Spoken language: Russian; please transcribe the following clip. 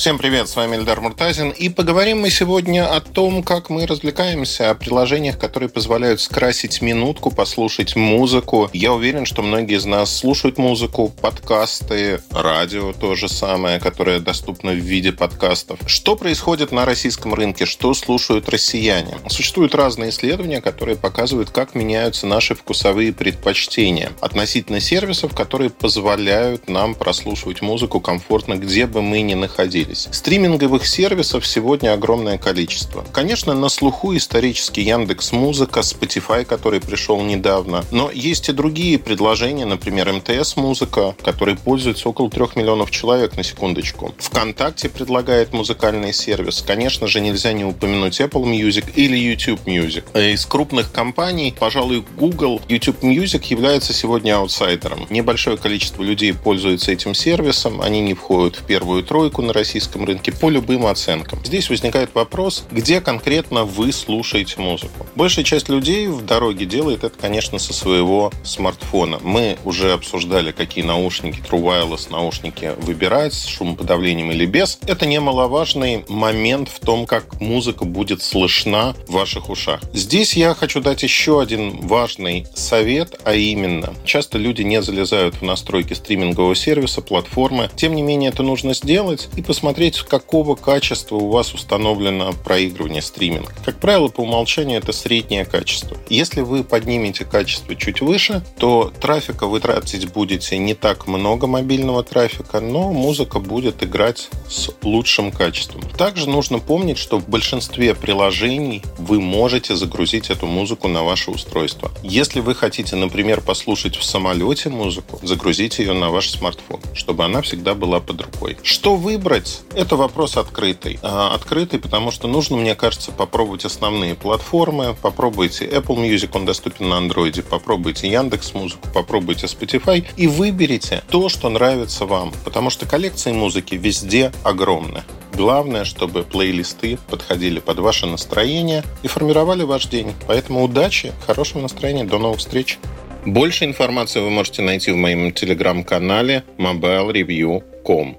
Всем привет, с вами Эльдар Муртазин. И поговорим мы сегодня о том, как мы развлекаемся, о приложениях, которые позволяют скрасить минутку, послушать музыку. Я уверен, что многие из нас слушают музыку, подкасты, радио то же самое, которое доступно в виде подкастов. Что происходит на российском рынке? Что слушают россияне? Существуют разные исследования, которые показывают, как меняются наши вкусовые предпочтения относительно сервисов, которые позволяют нам прослушивать музыку комфортно, где бы мы ни находились появились. Стриминговых сервисов сегодня огромное количество. Конечно, на слуху исторически Яндекс Музыка, Spotify, который пришел недавно. Но есть и другие предложения, например, МТС Музыка, который пользуется около трех миллионов человек на секундочку. ВКонтакте предлагает музыкальный сервис. Конечно же, нельзя не упомянуть Apple Music или YouTube Music. Из крупных компаний, пожалуй, Google, YouTube Music является сегодня аутсайдером. Небольшое количество людей пользуется этим сервисом, они не входят в первую тройку на российском российском рынке по любым оценкам. Здесь возникает вопрос, где конкретно вы слушаете музыку. Большая часть людей в дороге делает это, конечно, со своего смартфона. Мы уже обсуждали, какие наушники, True Wireless наушники выбирать, с шумоподавлением или без. Это немаловажный момент в том, как музыка будет слышна в ваших ушах. Здесь я хочу дать еще один важный совет, а именно, часто люди не залезают в настройки стримингового сервиса, платформы. Тем не менее, это нужно сделать и посмотреть, посмотреть, какого качества у вас установлено проигрывание, стриминг. Как правило, по умолчанию это среднее качество. Если вы поднимете качество чуть выше, то трафика вы тратить будете не так много мобильного трафика, но музыка будет играть с лучшим качеством. Также нужно помнить, что в большинстве приложений вы можете загрузить эту музыку на ваше устройство. Если вы хотите, например, послушать в самолете музыку, загрузите ее на ваш смартфон, чтобы она всегда была под рукой. Что выбрать? Это вопрос открытый. А, открытый, потому что нужно, мне кажется, попробовать основные платформы. Попробуйте Apple Music, он доступен на Android. Попробуйте Яндекс Музыку, попробуйте Spotify и выберите то, что нравится вам. Потому что коллекции музыки везде огромны. Главное, чтобы плейлисты подходили под ваше настроение и формировали ваш день. Поэтому удачи, хорошего настроения, до новых встреч. Больше информации вы можете найти в моем телеграм-канале mobilereview.com.